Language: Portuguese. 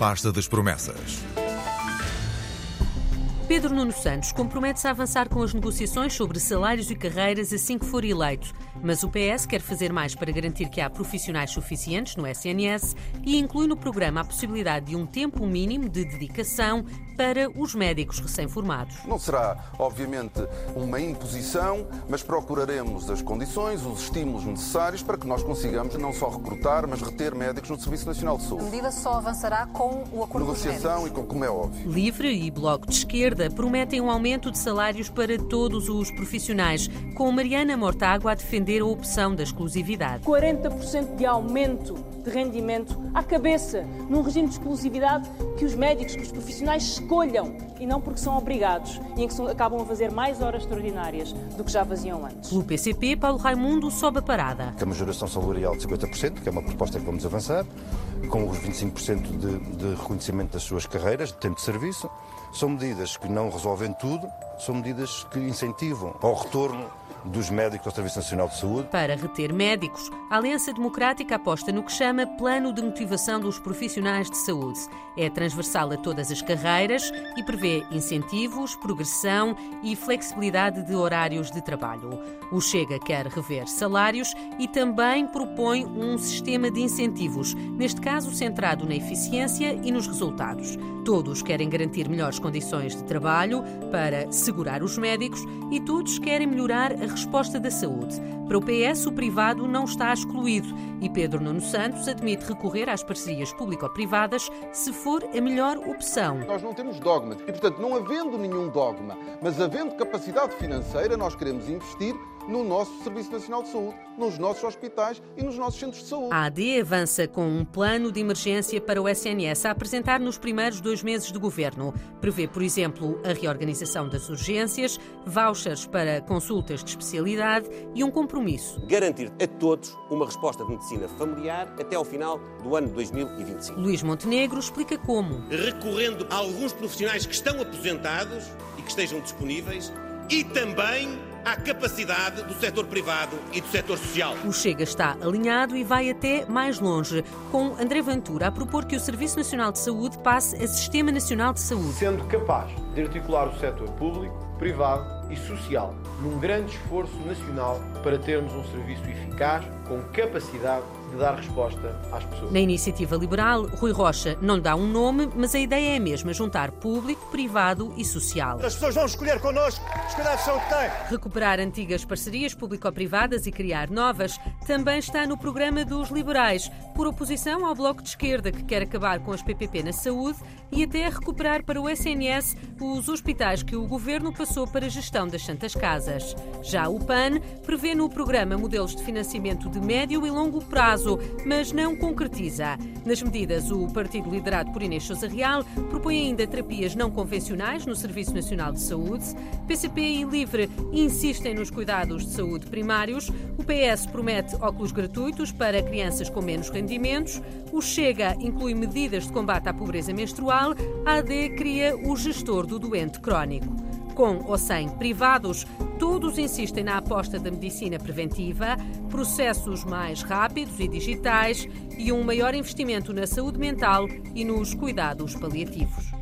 pasta das promessas. Pedro Nuno Santos compromete-se a avançar com as negociações sobre salários e carreiras assim que for eleito. Mas o PS quer fazer mais para garantir que há profissionais suficientes no SNS e inclui no programa a possibilidade de um tempo mínimo de dedicação para os médicos recém-formados. Não será, obviamente, uma imposição, mas procuraremos as condições, os estímulos necessários para que nós consigamos não só recrutar, mas reter médicos no Serviço Nacional de Saúde. A medida só avançará com o acordo Negociação e com, como é óbvio. Livre e Bloco de Esquerda prometem um aumento de salários para todos os profissionais, com Mariana Mortágua a defender a opção da exclusividade. 40% de aumento de rendimento à cabeça, num regime de exclusividade que os médicos, que os profissionais escolham e não porque são obrigados e em que acabam a fazer mais horas extraordinárias do que já faziam antes. Pelo PCP, Paulo Raimundo sobe a parada. A majoração salarial de 50%, que é uma proposta que vamos avançar, com os 25% de, de reconhecimento das suas carreiras, de tempo de serviço, são medidas que não resolvem tudo, são medidas que incentivam ao retorno dos médicos ao Serviço Nacional de Saúde. Para reter médicos, a Aliança Democrática aposta no que chama Plano de Motivação dos Profissionais de Saúde. É transversal a todas as carreiras e prevê incentivos, progressão e flexibilidade de horários de trabalho. O Chega quer rever salários e também propõe um sistema de incentivos, neste caso centrado na eficiência e nos resultados. Todos querem garantir melhores condições de trabalho para segurar os médicos e todos querem melhorar a resposta da saúde. Para o PS, o privado não está excluído e Pedro Nuno Santos admite recorrer às parcerias público-privadas se for a melhor opção. Nós não temos dogmas e, portanto, não havendo nenhum dogma, mas havendo capacidade financeira, nós queremos investir no nosso Serviço Nacional de Saúde, nos nossos hospitais e nos nossos centros de saúde. A AD avança com um plano de emergência para o SNS a apresentar nos primeiros dois meses de governo. Prevê, por exemplo, a reorganização das urgências, vouchers para consultas de especialidade e um compromisso. Garantir a todos uma resposta de medicina familiar até ao final do ano 2025. Luís Montenegro explica como. Recorrendo a alguns profissionais que estão aposentados e que estejam disponíveis e também à capacidade do setor privado e do setor social. O Chega está alinhado e vai até mais longe, com André Ventura a propor que o Serviço Nacional de Saúde passe a Sistema Nacional de Saúde. Sendo capaz de articular o setor público, privado e social num grande esforço nacional para termos um serviço eficaz, com capacidade de dar resposta às pessoas. Na iniciativa liberal, Rui Rocha não dá um nome, mas a ideia é a mesma: juntar público, privado e social. As pessoas vão escolher connosco, escolher a o que têm. Recuperar antigas parcerias público-privadas e criar novas também está no programa dos liberais, por oposição ao Bloco de Esquerda, que quer acabar com as PPP na saúde e até recuperar para o SNS os hospitais que o governo passou para a gestão das Santas Casas. Já o PAN prevê no programa modelos de financiamento de médio e longo prazo, mas não concretiza. Nas medidas, o partido liderado por Inês Sousa Real propõe ainda terapias não convencionais no Serviço Nacional de Saúde. PCP e Livre insistem nos cuidados de saúde primários. O PS promete óculos gratuitos para crianças com menos rendimentos. O Chega inclui medidas de combate à pobreza menstrual. A AD cria o gestor do doente crónico. Com ou sem privados, todos insistem na aposta da medicina preventiva, processos mais rápidos e digitais e um maior investimento na saúde mental e nos cuidados paliativos.